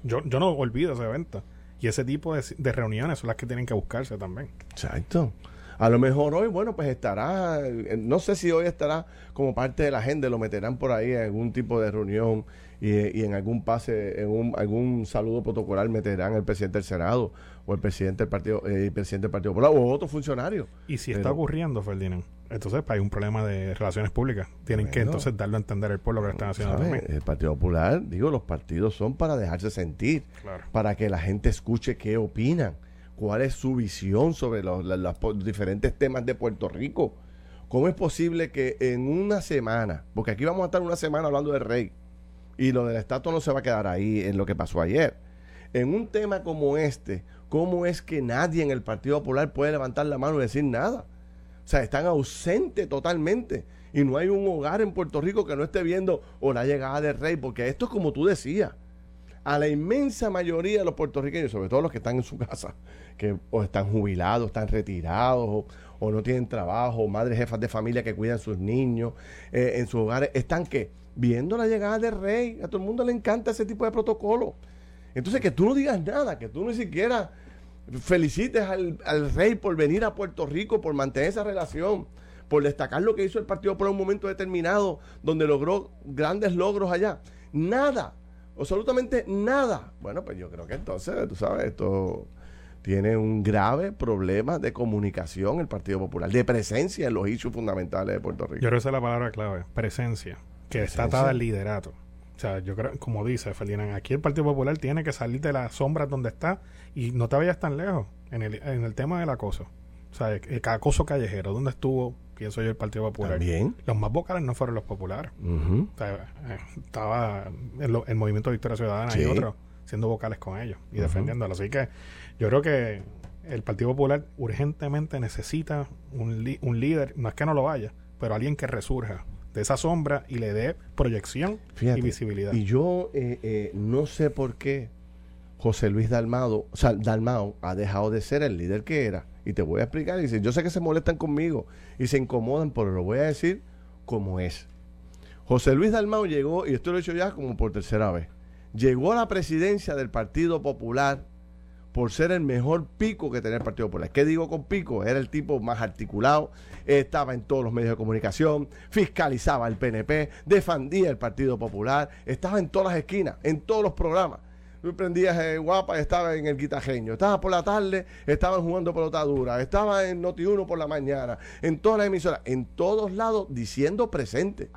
Yo, yo no olvido ese evento. Y ese tipo de, de reuniones son las que tienen que buscarse también. Exacto. A lo mejor hoy, bueno, pues estará, eh, no sé si hoy estará como parte de la agenda, lo meterán por ahí en algún tipo de reunión y, en algún pase, en un, algún saludo protocolar meterán el presidente del Senado o el presidente del Partido, eh, presidente del Partido Popular o otro funcionario. Y si está ocurriendo, Ferdinand, entonces hay un problema de relaciones públicas. Tienen que entonces darlo a entender el pueblo que lo están haciendo también. El Partido Popular, digo, los partidos son para dejarse sentir, para que la gente escuche qué opinan, cuál es su visión sobre los, los diferentes temas de Puerto Rico. ¿Cómo es posible que en una semana, porque aquí vamos a estar una semana hablando del rey, y lo del estatua no se va a quedar ahí en lo que pasó ayer. En un tema como este, ¿cómo es que nadie en el Partido Popular puede levantar la mano y decir nada? O sea, están ausentes totalmente. Y no hay un hogar en Puerto Rico que no esté viendo o la llegada del rey, porque esto es como tú decías. A la inmensa mayoría de los puertorriqueños, sobre todo los que están en su casa, que o están jubilados, están retirados, o, no tienen trabajo, madres jefas de familia que cuidan sus niños eh, en sus hogares, están que viendo la llegada del rey, a todo el mundo le encanta ese tipo de protocolo. Entonces que tú no digas nada, que tú ni siquiera felicites al, rey por venir a Puerto Rico, por mantener esa relación, por destacar lo que hizo el partido por un momento determinado, donde logró grandes logros allá. Nada, absolutamente nada. Bueno, pues yo creo que entonces, tú sabes, esto tiene un grave problema de comunicación el Partido Popular, de presencia en los issues fundamentales de Puerto Rico. Yo creo que esa es la palabra clave, presencia, que está atada al liderato. O sea, yo creo, como dice Ferdinand, aquí el Partido Popular tiene que salir de las sombras donde está y no te vayas tan lejos en el, en el tema del acoso. O sea, el, acoso callejero, ¿dónde estuvo, pienso yo, el Partido Popular? También. Los más vocales no fueron los populares. o sea, eh, estaba el, el, Movimiento Victoria Ciudadana y otros siendo vocales con ellos y defendiéndolo. Así que yo creo que el Partido Popular urgentemente necesita un, un líder, no es que no lo vaya, pero alguien que resurja de esa sombra y le dé proyección y visibilidad. Y yo eh, eh, no sé por qué José Luis Dalmado, o sea, Dalmao ha dejado de ser el líder que era. Y te voy a explicar. Y dice, yo sé que se molestan conmigo y se incomodan, pero lo voy a decir como es. José Luis Dalmao llegó, y esto lo he hecho ya como por tercera vez, llegó a la presidencia del Partido Popular por ser el mejor pico que tenía el Partido Popular. ¿Qué digo con pico? Era el tipo más articulado, estaba en todos los medios de comunicación, fiscalizaba el PNP, defendía el Partido Popular, estaba en todas las esquinas, en todos los programas. Tú eh, guapa, estaba en el guitajeño, estaba por la tarde, estaban jugando pelota dura, estaba en Noti 1 por la mañana, en todas las emisoras, en todos lados diciendo presente.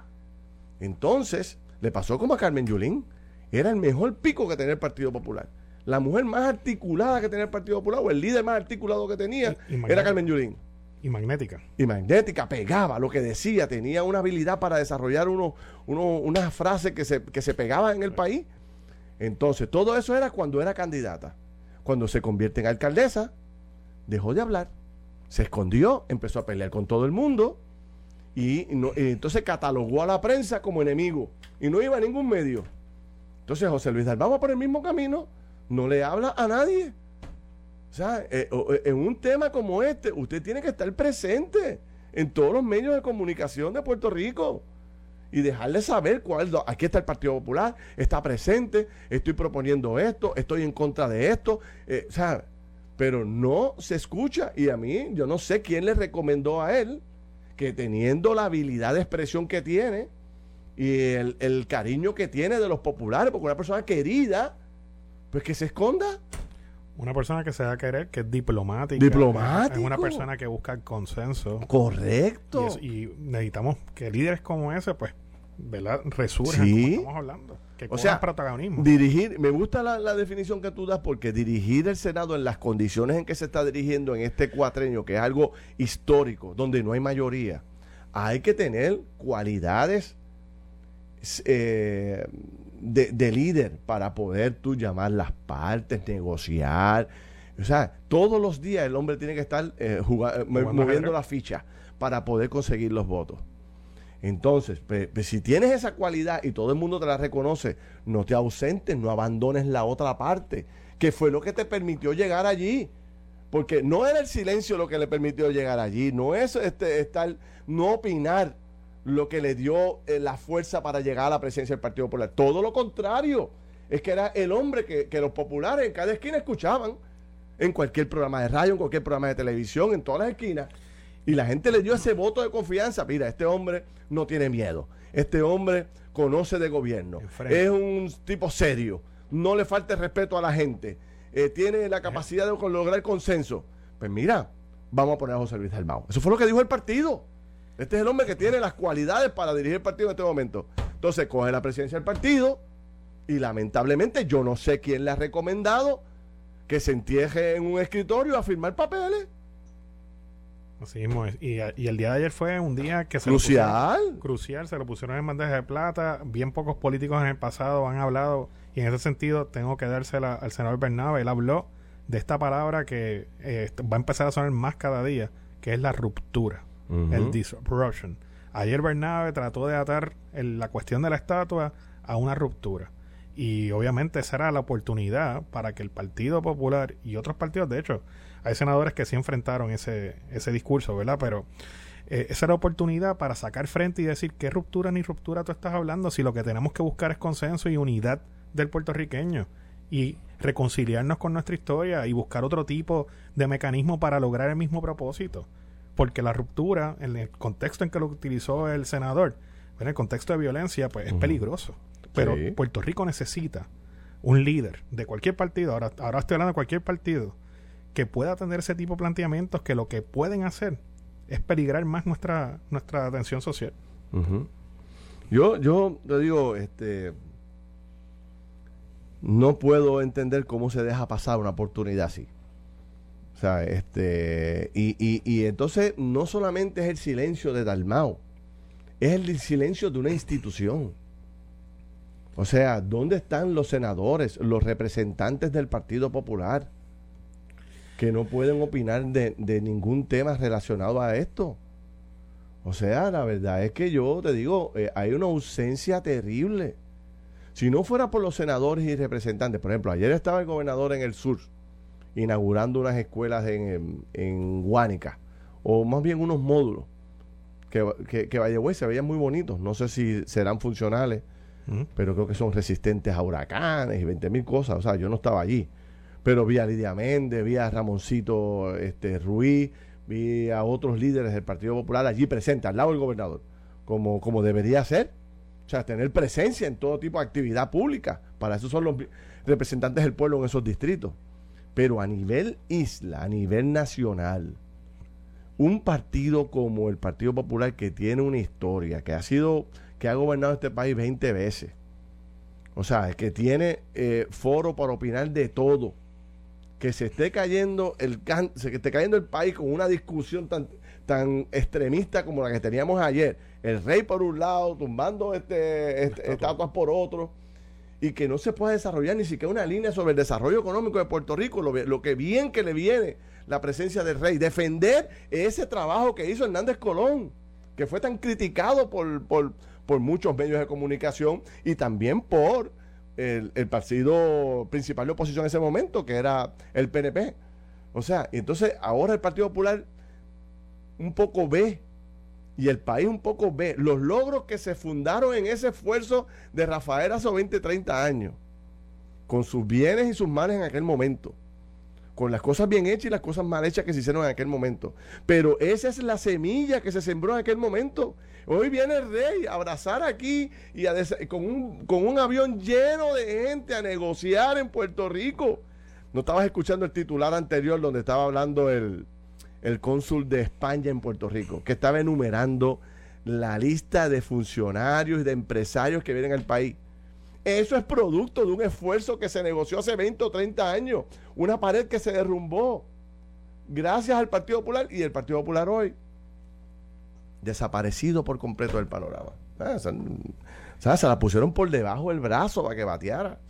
Entonces, le pasó como a Carmen Yulín, era el mejor pico que tenía el Partido Popular la mujer más articulada que tenía el Partido Popular, o el líder más articulado que tenía, era Carmen Yulín. Y magnética. Y magnética, pegaba lo que decía, tenía una habilidad para desarrollar uno, uno, unas frases que se, que se pegaban en el país. Entonces, todo eso era cuando era candidata. Cuando se convierte en alcaldesa, dejó de hablar, se escondió, empezó a pelear con todo el mundo y, entonces catalogó a la prensa como enemigo y no iba a ningún medio. Entonces José Luis Dalmau va por el mismo camino, no le habla a nadie. O sea, eh, eh, en un tema como este, usted tiene que estar presente en todos los medios de comunicación de Puerto Rico y dejarle saber cuál. Aquí está el Partido Popular, está presente, estoy proponiendo esto, estoy en contra de esto. Eh, sea, pero no se escucha. Y a mí, yo no sé quién le recomendó a él que teniendo la habilidad de expresión que tiene y el, cariño que tiene de los populares, porque una persona querida, pues que se esconda. Una persona que se va a querer, que es diplomática. Diplomática. Es una persona que busca el consenso. Correcto. Y, necesitamos que líderes como ese, pues, ¿verdad? Resurjan, como estamos hablando. Que o sea, protagonismo. Dirigir, me gusta la, definición que tú das porque dirigir el Senado en las condiciones en que se está dirigiendo en este cuatrenio, que es algo histórico, donde no hay mayoría, hay que tener cualidades eh, de, líder para poder tú llamar las partes, negociar. O sea, todos los días el hombre tiene que estar eh, moviendo la ficha para poder conseguir los votos. Entonces, si tienes esa cualidad y todo el mundo te la reconoce, no te ausentes, no abandones la otra parte, que fue lo que te permitió llegar allí. Porque no era el silencio lo que le permitió llegar allí, no es este, estar, no opinar lo que le dio eh, la fuerza para llegar a la presidencia del Partido Popular. Todo lo contrario, es que era el hombre que, que los populares en cada esquina escuchaban, en cualquier programa de radio, en cualquier programa de televisión, en todas las esquinas. Y la gente le dio ese voto de confianza. Mira, este hombre no tiene miedo. Este hombre conoce de gobierno. Es un tipo serio. No le falta respeto a la gente. Eh, tiene la capacidad de lograr consenso. Pues mira, vamos a poner a José Luis Dalmau. Eso fue lo que dijo el partido. Este es el hombre que tiene las cualidades para dirigir el partido en este momento. Entonces coge la presidencia del partido y lamentablemente yo no sé quién le ha recomendado que se entierre en un escritorio a firmar papeles. Así mismo es. Y, el día de ayer fue un día que se crucial. crucial, se lo pusieron en bandeja de plata. Bien pocos políticos en el pasado han hablado y en ese sentido tengo que dársela al senador Bernabe. Él habló de esta palabra que eh, va a empezar a sonar más cada día, que es la ruptura, el disruption. Ayer Bernabe trató de atar la cuestión de la estatua a una ruptura. Y obviamente esa era la oportunidad para que el Partido Popular y otros partidos, de hecho, hay senadores que sí enfrentaron ese, ese discurso, ¿verdad? Pero eh, esa era la oportunidad para sacar frente y decir qué ruptura ni ruptura tú estás hablando si lo que tenemos que buscar es consenso y unidad del puertorriqueño y reconciliarnos con nuestra historia y buscar otro tipo de mecanismo para lograr el mismo propósito. Porque la ruptura, en el contexto en que lo utilizó el senador, en el contexto de violencia, pues es peligroso. Pero Puerto Rico necesita un líder de cualquier partido, ahora, ahora estoy hablando de cualquier partido, que pueda tener ese tipo de planteamientos que lo que pueden hacer es peligrar más nuestra, nuestra atención social. Yo, yo te digo, este no puedo entender cómo se deja pasar una oportunidad así. O sea, este, y, y, y entonces no solamente es el silencio de Dalmao, es el silencio de una institución. O sea, ¿dónde están los senadores, los representantes del Partido Popular? que no pueden opinar de, ningún tema relacionado a esto. O sea, la verdad es que yo te digo, eh, hay una ausencia terrible. Si no fuera por los senadores y representantes, por ejemplo, ayer estaba el gobernador en el sur inaugurando unas escuelas en, en, Guánica, o más bien unos módulos, que, que, que se veían muy bonitos. No sé si serán funcionales, pero creo que son resistentes a huracanes y 20 mil cosas. O sea, yo no estaba allí pero vi a Lidia Méndez, vi a Ramoncito este, Ruiz, vi a otros líderes del Partido Popular allí presentes, al lado del gobernador, como, como debería ser. O sea, tener presencia en todo tipo de actividad pública. Para eso son los representantes del pueblo en esos distritos. Pero a nivel isla, a nivel nacional, un partido como el Partido Popular que tiene una historia, que ha sido, que ha gobernado este país 20 veces, o sea, que tiene eh, foro para opinar de todo, que se esté cayendo el se esté cayendo el país con una discusión tan tan extremista como la que teníamos ayer. El rey por un lado, tumbando este, este estatuas por otro, y que no se pueda desarrollar ni siquiera una línea sobre el desarrollo económico de Puerto Rico, lo, lo que bien que le viene la presencia del rey. Defender ese trabajo que hizo Hernández Colón, que fue tan criticado por, por, por muchos medios de comunicación y también por el, el, partido principal de oposición en ese momento, que era el PNP. O sea, entonces ahora el Partido Popular un poco ve y el país un poco ve los logros que se fundaron en ese esfuerzo de Rafael hace 20, 30 años, con sus bienes y sus males en aquel momento, con las cosas bien hechas y las cosas mal hechas que se hicieron en aquel momento. Pero esa es la semilla que se sembró en aquel momento. Hoy viene el rey a abrazar aquí y con, un, con un avión lleno de gente a negociar en Puerto Rico. No estabas escuchando el titular anterior donde estaba hablando el, el cónsul de España en Puerto Rico, que estaba enumerando la lista de funcionarios y de empresarios que vienen al país. Eso es producto de un esfuerzo que se negoció hace 20 o 30 años, una pared que se derrumbó gracias al Partido Popular y el Partido Popular hoy desaparecido por completo del panorama. Ah, se la pusieron por debajo del brazo para que bateara.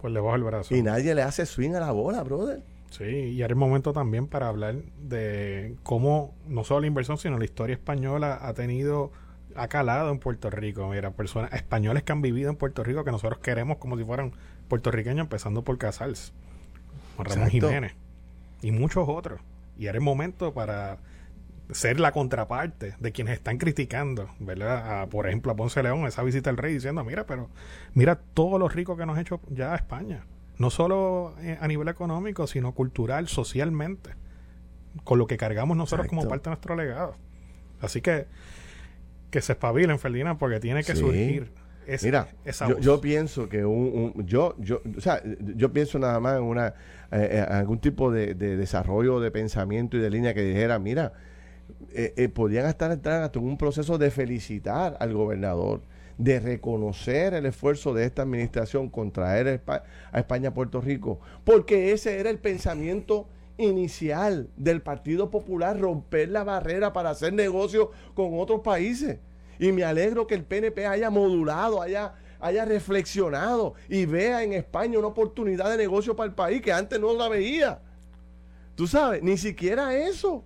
Por debajo del brazo. Y nadie le hace swing a la bola, brother. Sí, y ahora es momento también para hablar de cómo no solo la inversión, sino la historia española ha tenido, ha calado en Puerto Rico. Mira, personas españoles que han vivido en Puerto Rico que nosotros queremos como si fueran puertorriqueños, empezando por Casals, Juan Ramón Jiménez y muchos otros. Y ahora es momento para ser la contraparte de quienes están criticando, ¿verdad? por ejemplo, a Ponce León, esa visita al rey diciendo, mira, pero mira todo lo rico que nos ha hecho ya España no solo eh, a nivel económico, sino cultural, socialmente, con lo que cargamos nosotros como parte de nuestro legado. Así que que se espabilen, Ferdinand, porque tiene que surgir esa, Mira, yo, pienso que un, yo, yo, o sea, yo pienso nada más en una eh, eh, algún tipo de, desarrollo de pensamiento y de línea que dijera, mira, podrían estar entrando en un proceso de felicitar al gobernador de reconocer el esfuerzo de esta administración contra a España a Puerto Rico, porque ese era el pensamiento inicial del Partido Popular, romper la barrera para hacer negocios con otros países. Y me alegro que el PNP haya modulado, haya, haya reflexionado y vea en España una oportunidad de negocio para el país que antes no la veía. Tú sabes, ni siquiera eso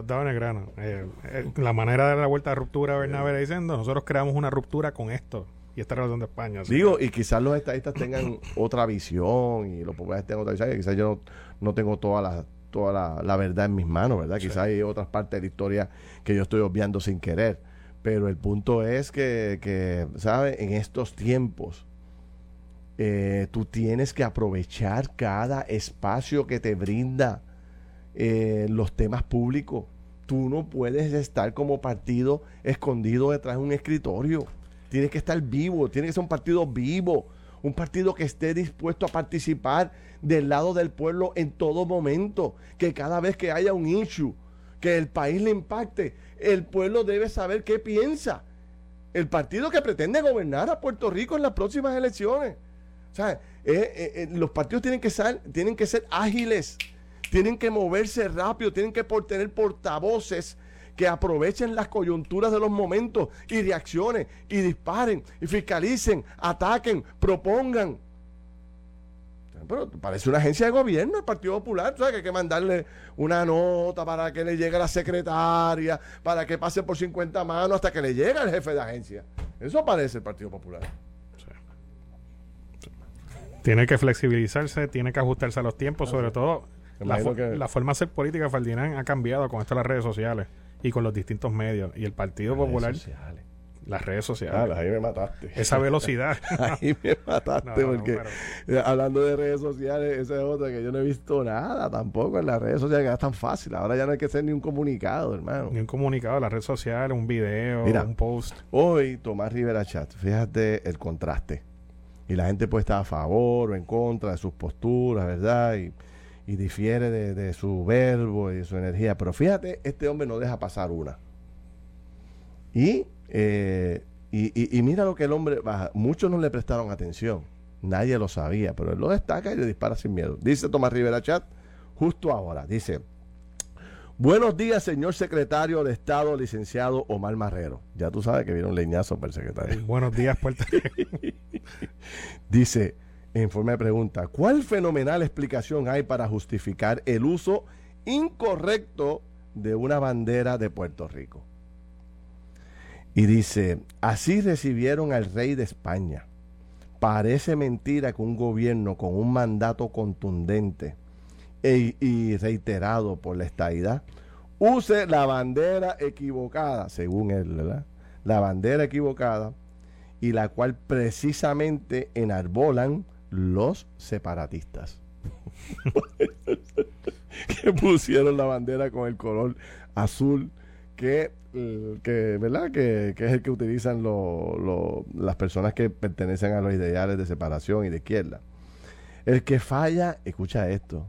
en el grano. Eh, eh, la manera de dar la vuelta a ruptura, Bernabé diciendo, nosotros creamos una ruptura con esto y esta relación de España. Digo, y quizás los estadistas tengan otra visión y los populares tengan otra visión, y quizás yo no, tengo toda la toda la, verdad en mis manos, ¿verdad? Quizás hay otras partes de la historia que yo estoy obviando sin querer. Pero el punto es que, que ¿sabes? En estos tiempos, eh, tú tienes que aprovechar cada espacio que te brinda eh, los temas públicos. Tú no puedes estar como partido escondido detrás de un escritorio. Tienes que estar vivo, tiene que ser un partido vivo, un partido que esté dispuesto a participar del lado del pueblo en todo momento, que cada vez que haya un issue, que el país le impacte, el pueblo debe saber qué piensa. El partido que pretende gobernar a Puerto Rico en las próximas elecciones. O sea, eh, eh, los partidos tienen que, ser, tienen que ser ágiles tienen que moverse rápido, tienen que por tener portavoces que aprovechen las coyunturas de los momentos y reaccionen y disparen y fiscalicen, ataquen, propongan. Pero parece una agencia de gobierno el Partido Popular, ¿sabes? Que hay que mandarle una nota para que le llegue a la secretaria, para que pase por 50 manos hasta que le llegue al jefe de agencia. Eso parece el Partido Popular. Tiene que flexibilizarse, tiene que ajustarse a los tiempos, sobre todo la, forma de hacer política, Ferdinand, ha cambiado con esto de las redes sociales y con los distintos medios. Y el Partido Popular. Las redes sociales. Ah, ahí me mataste. Esa velocidad. ahí me mataste porque hablando de redes sociales, esa es otra que yo no he visto nada tampoco en las redes sociales, que es tan fácil. Ahora ya no hay que hacer ni un comunicado, hermano. Ni un comunicado, las redes sociales, un video, un post. Hoy, Tomás Rivera Chat, fíjate el contraste. Y la gente puede estar a favor o en contra de sus posturas, ¿verdad? Y y difiere de, su verbo y de su energía. Pero fíjate, este hombre no deja pasar una. Y, eh, y, mira lo que el hombre baja. Muchos no le prestaron atención. Nadie lo sabía, pero él lo destaca y le dispara sin miedo. Dice Tomás Rivera Chat, justo ahora, dice, Buenos días, señor secretario de Estado, licenciado Omar Marrero. Ya tú sabes que viene un leñazo para el secretario. Buenos días, Puerto Rico. Dice, en forma pregunta, ¿cuál fenomenal explicación hay para justificar el uso incorrecto de una bandera de Puerto Rico? Y dice, así recibieron al rey de España. Parece mentira que un gobierno con un mandato contundente e- y reiterado por la estadidad use la bandera equivocada, según él, ¿verdad? La bandera equivocada y la cual precisamente enarbolan los separatistas. que pusieron la bandera con el color azul que, eh, que ¿verdad? Que, que es el que utilizan lo- lo- las personas que pertenecen a los ideales de separación y de izquierda. El que falla, escucha esto,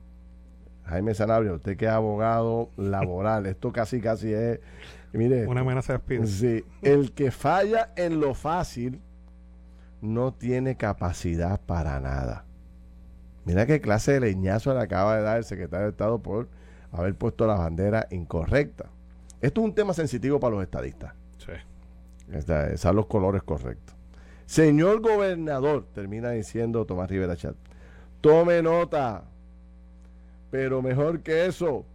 Jaime Sanabria, usted que es abogado laboral, esto casi casi es, mire, Una amenaza de. Sí, el que falla en lo fácil no tiene capacidad para nada. Mira qué clase de leñazo le acaba de dar el secretario de Estado por haber puesto la bandera incorrecta. Esto es un tema sensitivo para los estadistas. Sí. Esta- Usar los colores correctos. Señor gobernador, termina diciendo Tomás Rivera Chat, tome nota, pero mejor que eso,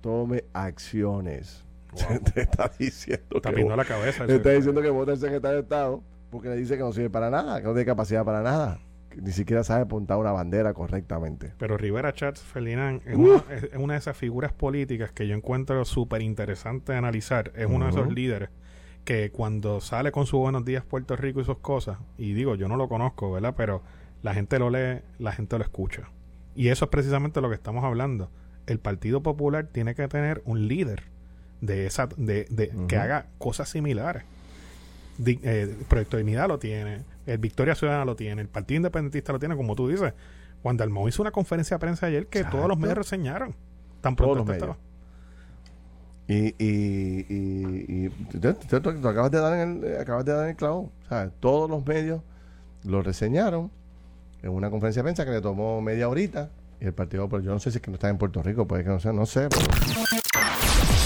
tome acciones. Wow. Te está diciendo Está que la cabeza. le está diciendo que vota el secretario de Estado porque le dice que no sirve para nada, que no tiene capacidad para nada, que ni siquiera sabe montar una bandera correctamente. Pero Rivera Chats Ferdinand es, Uh. una, es- una de esas figuras políticas que yo encuentro súper interesante de analizar. Es uno de esos líderes que cuando sale con sus buenos días Puerto Rico y sus cosas, y digo, yo no lo conozco, ¿verdad? Pero la gente lo lee, la gente lo escucha. Y eso es precisamente lo que estamos hablando. El Partido Popular tiene que tener un líder de esa de, de- que haga cosas similares. Di- eh, Proyecto de Dignidad lo tiene, el Victoria Ciudadana lo tiene, el Partido Independentista lo tiene, como tú dices. Juan Dalmau hizo una conferencia de prensa ayer que todos los medios reseñaron. Tan Todos pronto estaba. Y, y, y, y tú, tú- tú- tú acabas de dar en el, acabas de dar en el clavo. O sea, todos los medios lo reseñaron en una conferencia de prensa que le tomó media horita. Y el partido, pero yo no sé si es que no está en Puerto Rico, puede que no sea, no sé. pero-